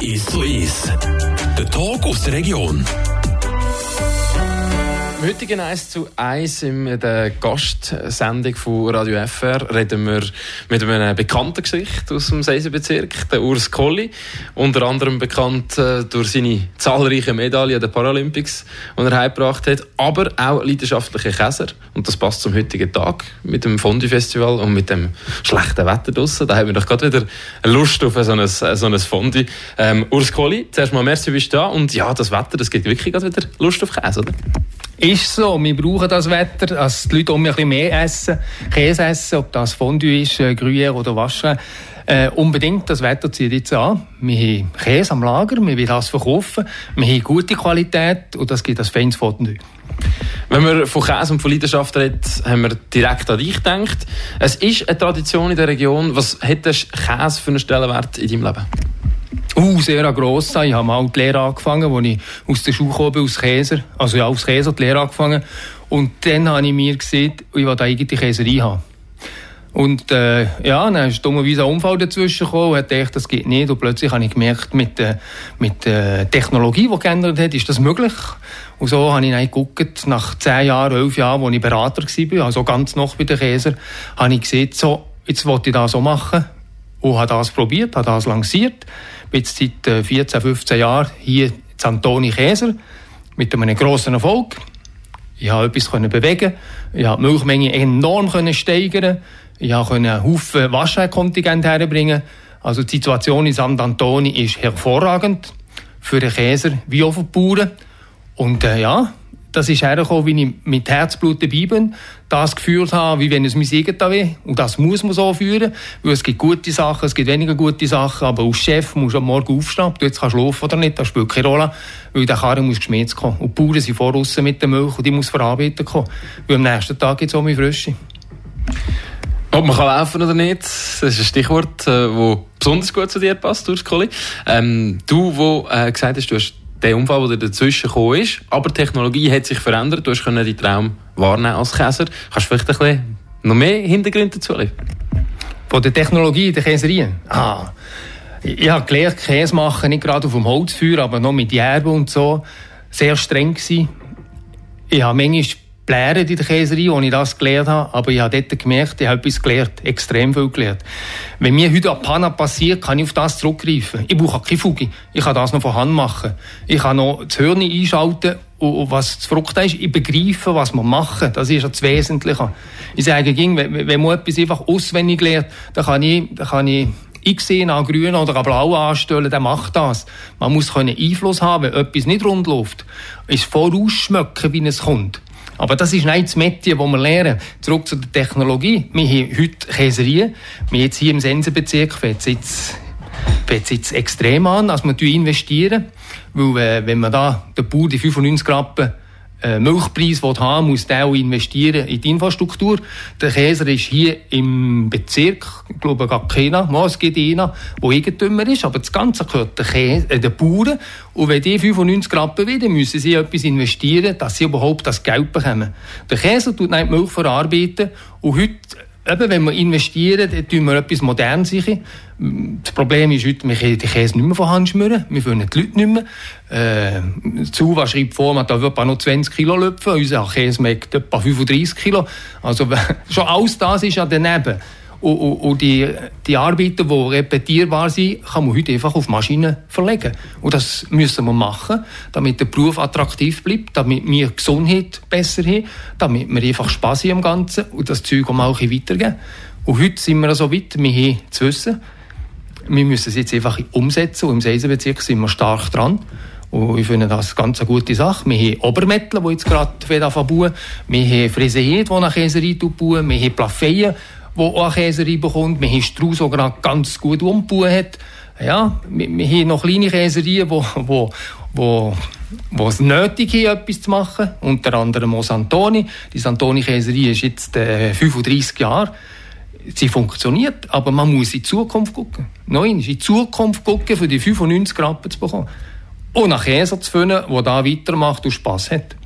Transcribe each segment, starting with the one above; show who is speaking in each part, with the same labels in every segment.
Speaker 1: Ist so ist. Der Talk aus der Region.
Speaker 2: Im heutigen 1 zu 1 in der Gastsendung von Radio FR reden wir mit einem bekannten Gesicht aus dem Seisenbezirk, der Urs Colli. Unter anderem bekannt äh, durch seine zahlreichen Medaillen der Paralympics, die er heimgebracht hat, aber auch leidenschaftlicher Käser. Und das passt zum heutigen Tag mit dem Fondue-Festival und mit dem schlechten Wetter draussen. Da haben wir doch gerade wieder Lust auf so ein, so ein Fondue. Ähm, Urs Colli, zuerst mal merci, bist du da. Und ja, das Wetter, das gibt wirklich gerade wieder Lust auf Käse, oder?
Speaker 3: Ist so, wir brauchen das Wetter, dass die Leute um ein bisschen mehr essen, Käse essen, ob das Fondue ist, äh, Gruyère oder Waschen. Äh, unbedingt, das Wetter zieht jetzt an. Wir haben Käse am Lager, wir wollen das verkaufen, wir haben gute Qualität und das gibt das feines Fondue.
Speaker 2: Wenn man von Käse und von Leidenschaft redet, haben wir direkt an dich gedacht. Es ist eine Tradition in der Region. Was hat Käse für einen Stellenwert in deinem Leben?
Speaker 3: Uh, sehr gross. Ich habe mal die Lehre angefangen, als ich aus der Schule kam, aus Käser. Also ja, aus Käser die Lehre angefangen. Und dann habe ich mir gesehen, ich will eigentlich Käserei haben. Und äh, ja, dann ist dummerweise ein Unfall dazwischen gekommen und gedacht, das geht nicht. Und plötzlich habe ich gemerkt, mit der mit der Technologie, die geändert hat, ist das möglich. Und so habe ich dann geguckt, nach zehn Jahren, elf Jahren, als ich Berater war, also ganz noch bei den Käser, habe ich gesehen, so, jetzt wollte ich das so machen. Und habe das probiert, habe das lanciert. Bin jetzt seit 14, äh, 15 Jahren hier in Antoni Käser mit einem grossen Erfolg. Ich konnte etwas bewegen, ich konnte die Milchmenge enorm steigern, ich konnte einen Haufen Waschkontingent herbringen. Also die Situation in St. Antoni ist hervorragend für den Käser wie auch für die Bauern. Und äh, ja, das ist hergekommen, wie ich mit Herzblut dabei bin, das geführt habe, wie wenn es mir irgendwo will. Und das muss man so führen, weil es gibt gute Sachen, es gibt weniger gute Sachen, aber als Chef musst du am Morgen aufstehen, ob du jetzt kannst schlafen oder nicht, das spielt keine Rolle, weil der Karren muss geschmiert kommen. Und die Bauern sind voraus mit der Milch und die muss verarbeitet kommen, weil am nächsten Tag gibt es auch mehr Frische.
Speaker 2: Ob man kann laufen oder nicht, das ist ein Stichwort, das äh, besonders gut zu dir passt, Urs Kohli. Ähm, du, wo äh, gesagt hast, du hast der Unfall, der dazwischen gekommen ist. Aber die Technologie hat sich verändert. Du hast deinen Traum wahrnehmen als Käser. Kannst du vielleicht ein bisschen noch mehr Hintergründe dazu liefern?
Speaker 3: Von der Technologie der Käserien? Ah. Ich habe gelernt, Käse machen, nicht gerade auf dem Holzfeuer, aber noch mit Järbe und so. Sehr streng gewesen. Ich habe manchmal Blären in der Käserei, wo ich das gelernt habe. Aber ich habe dort gemerkt, ich habe etwas gelernt, extrem viel gelernt. Wenn mir heute ein Panna passiert, kann ich auf das zurückgreifen. Ich brauche keine Fuge. Ich kann das noch von Hand machen. Ich kann noch das Hirn einschalten und was das Verrückte ist, ich begreife, was wir machen. Das ist das Wesentliche. Ich sage, wenn man etwas einfach auswendig lernt, dann kann ich, dann kann ich ich sehe an grün oder an blau anstellen, der macht das. Man muss können Einfluss haben, wenn etwas nicht rund läuft. Es vorausschmecken, wie es kommt. Aber das ist nicht das Metier, das wir lernen. Zurück zu der Technologie. Wir haben heute Käserien. Wir jetzt hier im Sensenbezirk fängt es jetzt, extrem an, dass wir investieren. Weil, äh, wenn man da den Bauer die 95 Rappen äh, Milchpreis haben muss der auch investieren in die Infrastruktur. Der Käser ist hier im Bezirk, ich glaube gar keiner, es gibt einer, der Eigentümer ist, aber das Ganze gehört den, Käse, äh, den Bauern. Und wenn die 95 Rappen wieder, müssen sie etwas investieren, dass sie überhaupt das Geld bekommen. Der Käser tut nicht Milch verarbeiten und heute eben, wenn wir investieren, dann tun wir etwas Modernes sicher. Das Problem ist heute, wir können den Käse nicht mehr von Hand schmüren. Wir finden die Leute nicht mehr. Äh, Zuwa schreibt vor, man darf etwa noch 20 Kilo löpfen. Unser Käse macht etwa 35 Kilo. Also schon alles das ist ja daneben. Und, und, und die, die Arbeiten, die repetierbar sind, kann man heute einfach auf Maschinen verlegen. Und das müssen wir machen, damit der Beruf attraktiv bleibt, damit wir Gesundheit besser haben, damit wir einfach Spass haben am Ganzen und das Zeug auch mal weitergeben. Und heute sind wir so weit, wir haben zu wissen, wir müssen es jetzt einfach umsetzen und im Seisenbezirk sind wir stark dran. Und ich finde das ganz eine gute Sache. Wir haben Obermettler, die jetzt gerade bauen. Wir haben Friseid, die nach Käserei bauen. Wir haben Plafeien, die auch eine Käserei bekommt. Wir haben Strauss, der gerade ganz gut umgebaut. Ja, wir, wir haben noch kleine Käsereien, wo, wo, wo, wo es nötig ist, etwas zu machen. Unter anderem auch Santoni. Die Santoni-Käserei ist jetzt äh, 35 Jahre. Sie funktioniert, aber man muss in die Zukunft gucken. Nein, in die Zukunft gucken, für die 95 Rappen zu bekommen. Und einen Käse zu finden, der da weitermacht und Spass hat.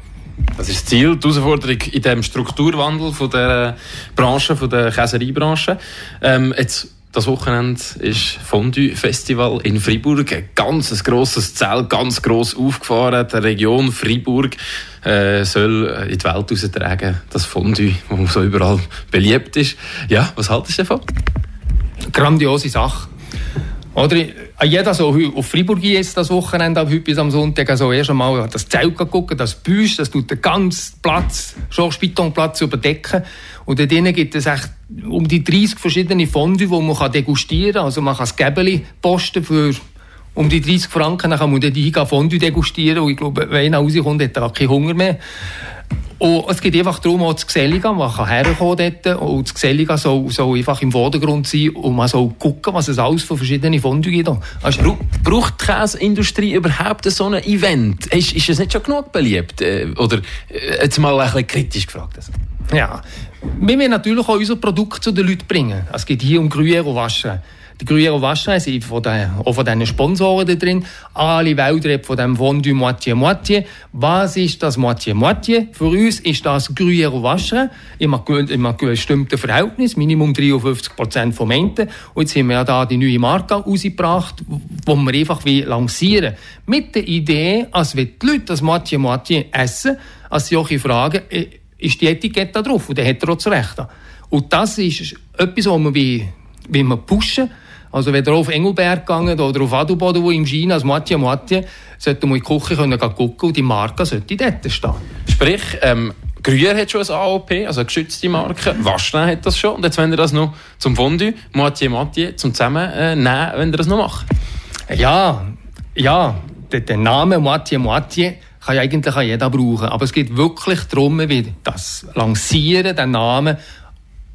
Speaker 2: Das ist das Ziel, die Herausforderung in dem Strukturwandel von der Branche, von der Käsereibranche. Ähm, jetzt das Wochenende ist Fondue Festival in Freiburg. Ein ganz grosses Zelt, ganz gross aufgefahren. Die Region Freiburg äh, soll in die Welt austragen, das Fondue, das so überall beliebt ist. Ja, was haltest du davon?
Speaker 3: Grandiose Sache. Oder jeder so auf Freiburg jetzt das Wochenende, ab heute bis am Sonntag, also erst einmal das Zelt gucken, das Büsch, das tut den ganzen Platz, schon Spitonplatz überdecken. Und dort drinnen gibt es echt um die 30 verschiedene Fondue, die man degustieren kann. Also man kann das Gäbeli posten für um die 30 Franken, dann kann man dort hingehen, Fondue degustieren. Und ich glaube, wenn einer rauskommt, hat er auch keinen Hunger mehr. Und es geht einfach darum, auch das Gesellige, man kann herkommen dort und das Gesellige soll, soll einfach im Vordergrund sein und man soll gucken, was es alles für verschiedene Fondue gibt.
Speaker 2: Also, braucht die Käseindustrie überhaupt so ein Event? Ist, ist es nicht schon genug beliebt? Äh, oder äh, jetzt mal ein bisschen kritisch gefragt. Also.
Speaker 3: Ja, wir wollen natürlich auch unser Produkt zu den Leuten bringen. Es geht hier um Gruyère Waschen. Die Gruyère Waschen sind von den, auch von diesen Sponsoren da drin. Alle Welt von dem Fondue Moitié-Moitié. Was ist das Moitié-Moitié? Für uns ist das Gruyère Waschen in einem bestimmten Verhältnis, Minimum 53% vom Ende. Und jetzt haben wir ja da die neue Marke rausgebracht, die wir einfach lancieren Mit der Idee, als wenn die Leute das Moitié-Moitié essen, als sie auch fragen, äh, ist die Etikette drauf und dann hat er auch zu Recht. Und das ist etwas, was wir, wie, wie wir pushen. Also wenn ihr auf Engelberg gegangen oder auf Adelboden, wo im China als Matje Matje, sollte man in die Küche können gucken und die Marke sollte dort stehen.
Speaker 2: Sprich, ähm, Gruyère hat schon ein AOP, also eine geschützte Marke. Waschner hat das schon. Und jetzt, wenn ihr das noch zum Fondue, Matje Matje, zum Zusammennehmen, äh, wenn ihr das noch macht.
Speaker 3: Ja, ja, der, der Name Matje Matje kann ja eigentlich jeder brauchen. Aber es geht wirklich darum, wie das Lancieren, den Namen,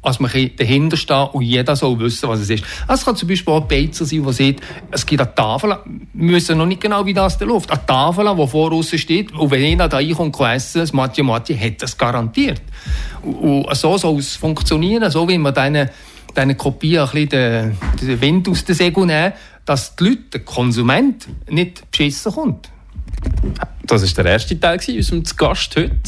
Speaker 3: als man dahinter steht und jeder soll wissen, was es ist. Es kann zum Beispiel auch ein Beizer sein, der sagt, es gibt eine Tafel, wir wissen noch nicht genau, wie das da läuft, eine Tafel, die vor uns steht und wenn einer da reinkommt und essen, das Matje Matje hat das garantiert. Und, so soll es funktionieren, so wie man deine, deine Kopie ein bisschen den, den Wind aus den Segel nehmen, dass die Leute, der Konsument, nicht beschissen kommt.
Speaker 2: Das war der erste Teil unserem Gast heute.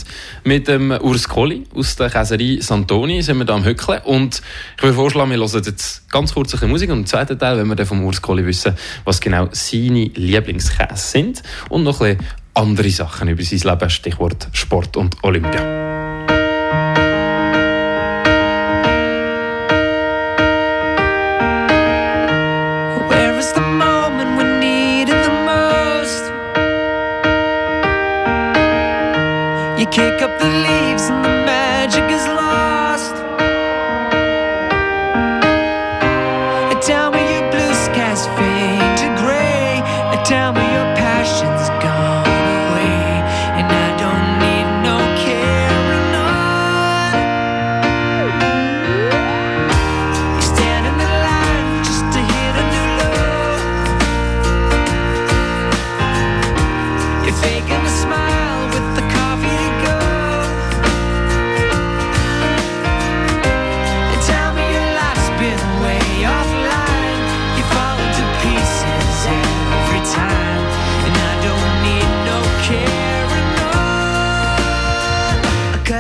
Speaker 2: Mit dem Urs Colli aus der Käserei Santoni sind wir da am Hückeln. Und ich würde vorschlagen, wir hören jetzt ganz kurz ein Musik. Und im zweiten Teil wenn wir dann vom Urs Colli wissen, was genau seine Lieblingskäse sind. Und noch ein andere Sachen über sein Leben, Stichwort Sport und Olympia.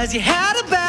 Speaker 4: Cause you had a bad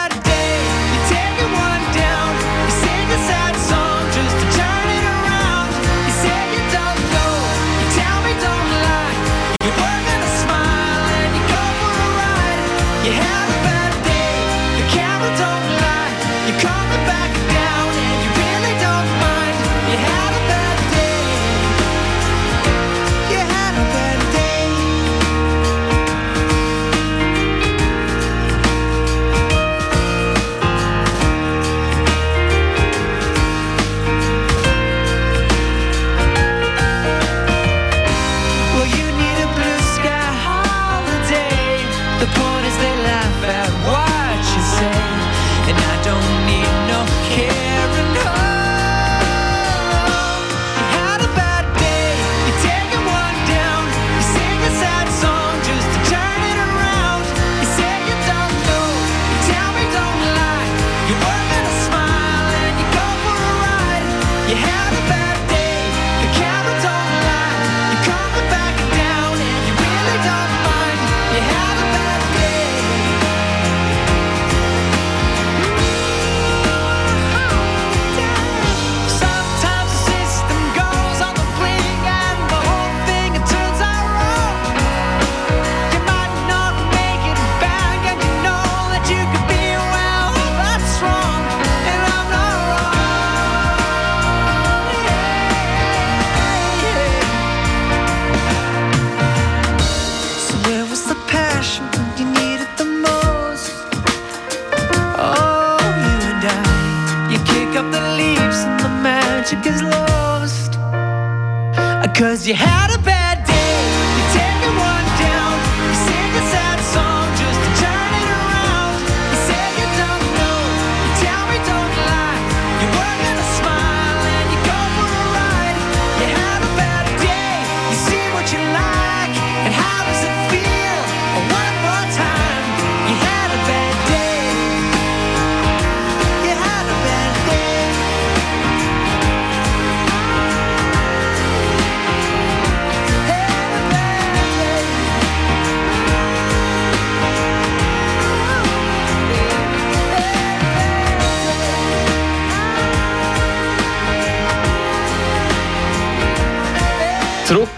Speaker 4: you have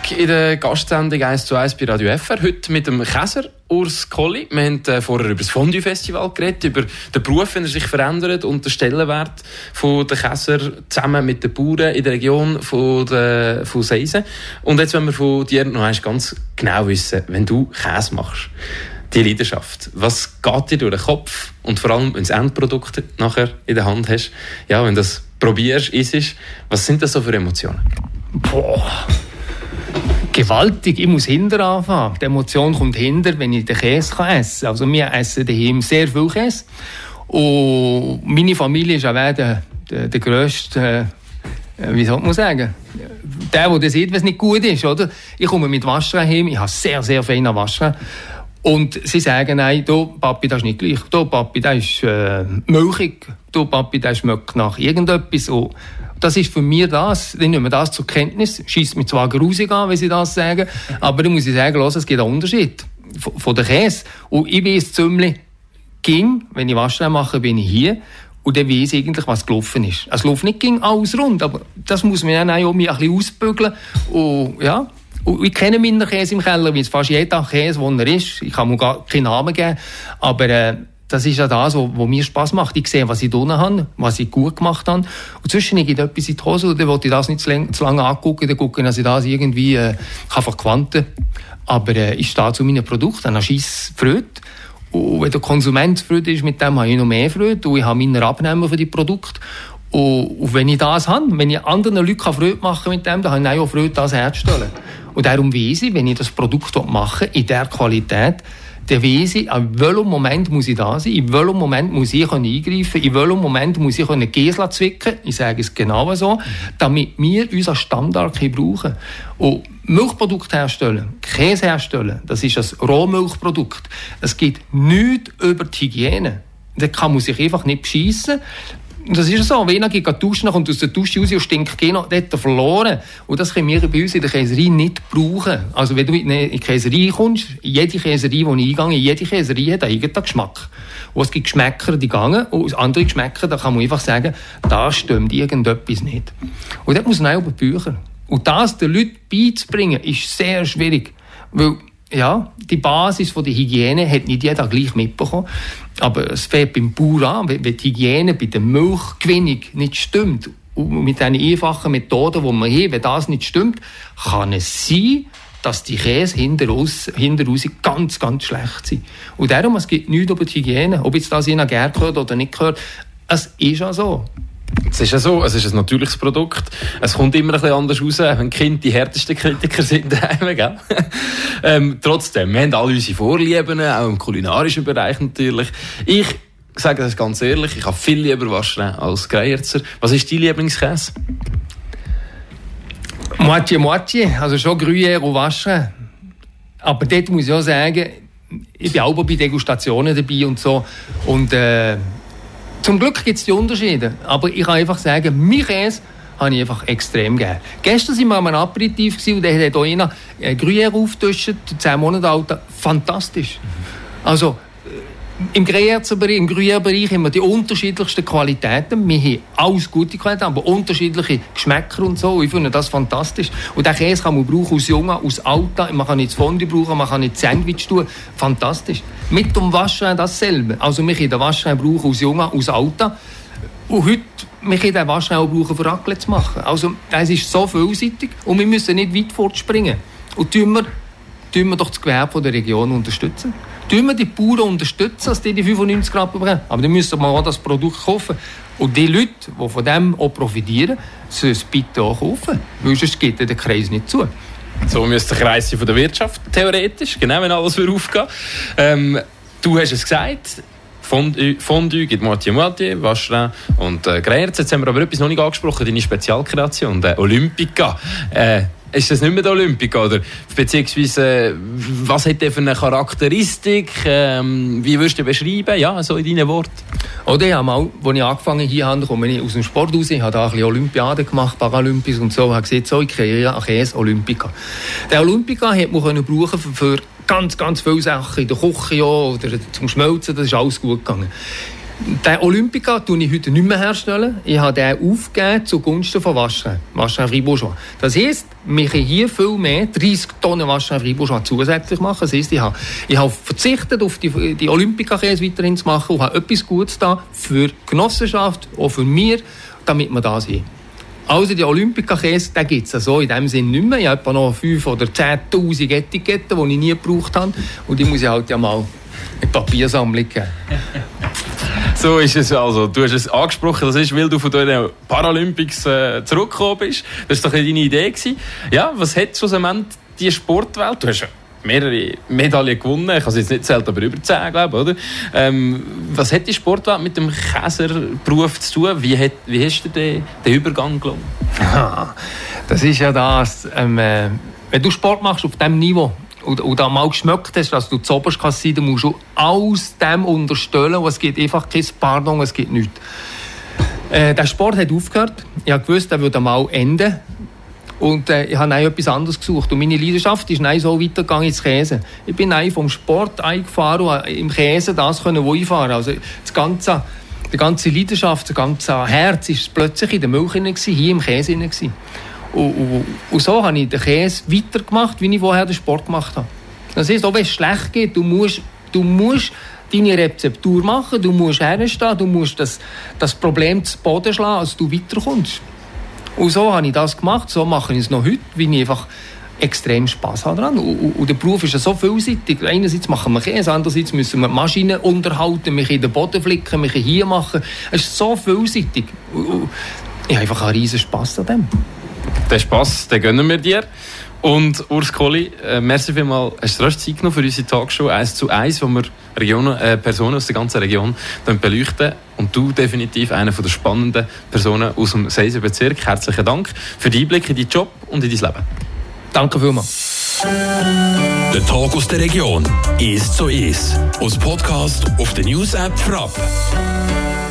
Speaker 2: Zurück in der Gastsendung 1 zu 1 bei Radio FR. Heute mit dem Käser Urs Colli. Wir haben äh, vorher über das Fondue-Festival geredet, über den Beruf, wenn er sich verändert und den Stellenwert von der Käser zusammen mit den Bauern in der Region von, der, von Seisen. Und jetzt wollen wir von dir noch einmal ganz genau wissen, wenn du Käse machst, die Leidenschaft, was geht dir durch den Kopf und vor allem, wenn du das Endprodukt nachher in der Hand hast, ja, wenn du das probierst, isst, was sind das so für Emotionen?
Speaker 3: Boah. Gewaltig, ich muss hinter anfangen. Die Emotion kommt hinter, wenn ich den Käse essen kann. Also wir essen daheim sehr viel Käse. Und meine Familie ist auch der, der, der grösste, äh, wie soll man sagen, der, der sieht, es nicht gut ist. Oder? Ich komme mit Waschwein heim, ich habe sehr, sehr feinen Waschwein. Und sie sagen, nein, du, Papi, das ist nicht gleich. Du, Papi, das ist äh, milchig. Du, Papi, das schmeckt nach irgendetwas. Und das ist für mich das. Ich nehme das zur Kenntnis. Schießt mich zwar grusig an, wenn sie das sagen, aber dann muss ich sagen, los, es gibt einen Unterschied von, von der Käse. Und ich weiß ziemlich, ging, wenn ich Waschwein mache, bin ich hier. Und dann weiss ich eigentlich, was gelaufen ist. Es läuft nicht ging alles rund, aber das muss man ja auch ein bisschen ausbügeln. Und, ja, und ich kenne meinen Käse im Keller, wie es fast jeder Käse, wo er ist. Ich kann mir gar keinen Namen geben. Aber äh, das ist ja das, was, mir Spass macht. Ich sehe, was ich tun habe, was ich gut gemacht habe. Und zwischen ich etwas in die Hose und will ich das nicht zu, lang, zu lange angucken. Dann gucke ich, dass ich das irgendwie äh, kann verquanten Aber äh, ich stehe zu meinen Produkten, dann habe ich Freude. Und wenn der Konsument Freude ist, mit dem habe ich noch mehr Freude. Und ich habe meine Abnehmer für die Produkte. Und, und wenn ich das habe, wenn ich anderen Leuten Freude machen mit dem, dann habe ich auch Freude, das herzustellen. Und darum weiss ich, wenn ich das Produkt mache, in dieser Qualität, dann weiss ich, in welchem Moment muss ich da sein, in welchem Moment muss ich eingreifen in welchem Moment muss ich eine Gesla zwicken, ich sage es genau so, damit wir unseren Standard brauchen Und Milchprodukt herstellen, Käse herstellen, das ist ein Rohmilchprodukt. Es geht nichts über die Hygiene. Da kann man sich einfach nicht beschissen. Das ist so. Wenn einer geht duschen, kommt aus der Dusche raus und stinkt genau, er verloren. Und das können wir bei uns in der Käserei nicht brauchen. Also wenn du in die Käserei kommst, jede Käserei, wo ich eingehe, jede Käserei hat einen eigenen Geschmack. Und es gibt Geschmäcker, die gehen, und andere Geschmäcker, da kann man einfach sagen, da stimmt irgendetwas nicht. Und das muss man auch über die Bücher. Und das den Leuten beizubringen, ist sehr schwierig. Weil ja, die Basis von der Hygiene hat nicht jeder gleich mitbekommen. Aber es fängt beim Bauer an, wenn die Hygiene bei der Milchgewinnung nicht stimmt, und mit diesen einfachen Methoden, die wir haben, wenn das nicht stimmt, kann es sein, dass die Käse hinter raus, hinter raus ganz, ganz schlecht sind. Und darum, es gibt nichts über die Hygiene. Ob jetzt das gerne gehört oder nicht gehört, es ist ja so.
Speaker 2: Es ist ja so, es ist ein natürliches Produkt. Es kommt immer ein bisschen anders raus, wenn Kinder die härtesten Kritiker sind. ähm, trotzdem, wir haben alle unsere Vorlieben, auch im kulinarischen Bereich natürlich. Ich sage das ganz ehrlich, ich habe viel lieber Waschwein als Greierzer. Was ist dein Lieblingskäse?
Speaker 3: Moitié, Moitié, also schon Gruyère und Waschwein. Aber dort muss ich auch sagen, ich bin auch bei Degustationen dabei und so. Und äh, zum Glück gibt es die Unterschiede. Aber ich kann einfach sagen, mein Käse habe ich einfach extrem gerne. Gestern waren wir an einem Aperitif und da hat hier einer Gruyère aufgetischt, 10 Monate alt. Fantastisch. Also, im Gruyère-Bereich, Gruyère-Bereich haben wir die unterschiedlichsten Qualitäten. Wir haben alles gute Qualitäten, aber unterschiedliche Geschmäcker und so. Ich finde das fantastisch. Und den Käse kann man brauchen aus Jungen, aus Alta. Man kann nicht Fondue brauchen, man kann nicht Sandwich tun. Fantastisch. Mit dem Waschwein dasselbe. Also wir können den Waschwein brauchen aus Jungen, aus Alta. Und heute wir können den Waschwein auch brauchen, für Raclette zu machen. Also es ist so vielseitig und wir müssen nicht weit fortspringen. Und tun wir, tun wir doch das Gewerbe der Region unterstützen tun wir die Bauern unterstützen, dass die die 95 Grad bekommen. Aber dann müssen wir auch das Produkt kaufen. Und die Leute, die von dem auch profitieren, sie es bitte auch kaufen. Weil sonst geht der Kreis nicht zu.
Speaker 2: So müsste der Kreis von der Wirtschaft, theoretisch, genau, wenn alles würde aufgehen ähm, Du hast es gesagt, Fondue, Fondue gibt Moitié Moitié, Vacherin und äh, Greyerz. Jetzt haben wir aber etwas noch nicht angesprochen, deine Spezialkreation, der Olympica. Äh, ist das nicht mehr der Olympica? Oder beziehungsweise, was hat der für eine Charakteristik? Ähm, wie würdest du beschreiben? Ja, so in deinen Worten.
Speaker 3: Oder habe mal, als ich angefangen hier habe, komme ich aus dem Sport raus, ich habe da ein bisschen Olympiade gemacht, Paralympics und so, habe gesagt, so, ich kreiere ein Olympica. Der Olympica hat man brauchen für, für ganz, ganz viele Sachen, in der Küche ja, oder zum Schmelzen, das ist alles gut gegangen. Den Olympica tue ich heute nicht mehr herstellen. Ich habe den aufgegeben zugunsten von Waschrein. Waschrein Fribourgeois. Das heisst, wir können hier viel mehr, 30 Tonnen Waschrein Fribourgeois zusätzlich machen. Das heisst, ich habe, ich habe verzichtet auf die, die Olympica-Käse weiterhin zu machen und habe etwas Gutes da für die Genossenschaft, auch für mir, damit wir da sind. Also die Olympica-Käse, den gibt es so in dem Sinn nicht mehr. Ich habe etwa noch 5 oder 10'000 Etiketten, die ich nie gebraucht habe. Und die muss ich halt ja mal in die Papiersammlung geben.
Speaker 2: So ist es also. Du hast es angesprochen, das ist, weil du von den Paralympics äh, zurückgekommen bist. Das war doch deine Idee. Gewesen. Ja, was hat schlussendlich die Sportwelt? Du hast ja mehrere Medaillen gewonnen. Ich habe es jetzt nicht zählt, aber über 10, glaube ich? Ähm, was hat die Sportwelt mit dem Käserberuf zu tun? Wie, hat, wie hast du den, den Übergang gelungen?
Speaker 3: Das ist ja das, ähm, äh, wenn du Sport machst auf diesem Niveau und, und mal geschmeckt hast, dass du zu oberst kannst dann musst du aus dem unterstellen und es gibt einfach kein Pardon, es gibt nichts. Äh, der Sport hat aufgehört. Ich gewusst, er würde mal enden. Und äh, ich habe dann etwas anderes gesucht. Und meine Leidenschaft ist dann so weitergegangen ins Käse. Ich bin dann vom Sport eingefahren und habe im Käse das können, fahre. Also das ganze, die ganze Leidenschaft, das ganze Herz ist plötzlich in der Milch hier im Käse. gewesen. Und, und, und so habe ich den Käse weitergemacht, wie ich vorher den Sport gemacht habe. Das heisst, auch wenn es schlecht geht, du musst, du musst deine Rezeptur machen, du musst herstehen, du musst das, das Problem zu Boden schlagen, als du weiterkommst. Und so habe ich das gemacht, so mache ich es noch heute, weil ich einfach extrem Spass habe. Und, und, und der Beruf ist ja so vielseitig. Einerseits machen wir Käse, andererseits müssen wir Maschinen unterhalten, wir können den Boden flicken, wir können hier machen. Es ist so vielseitig. Und ich habe einfach einen riesen Spass an dem.
Speaker 2: Den Spass, den gönnen wir dir. Und Urs Kohli, äh, merci vielmals, hast du Zeit genommen für unsere Talkshow 1 zu 1, wo wir Regionen, äh, Personen aus der ganzen Region dann beleuchten. Und du definitiv eine der spannenden Personen aus dem Seiser Bezirk. Herzlichen Dank für den Einblick in deinen Job und in dein Leben.
Speaker 3: Danke vielmals.
Speaker 1: Der Tag aus der Region. Ist so ist. Aus Podcast auf der News App Frapp.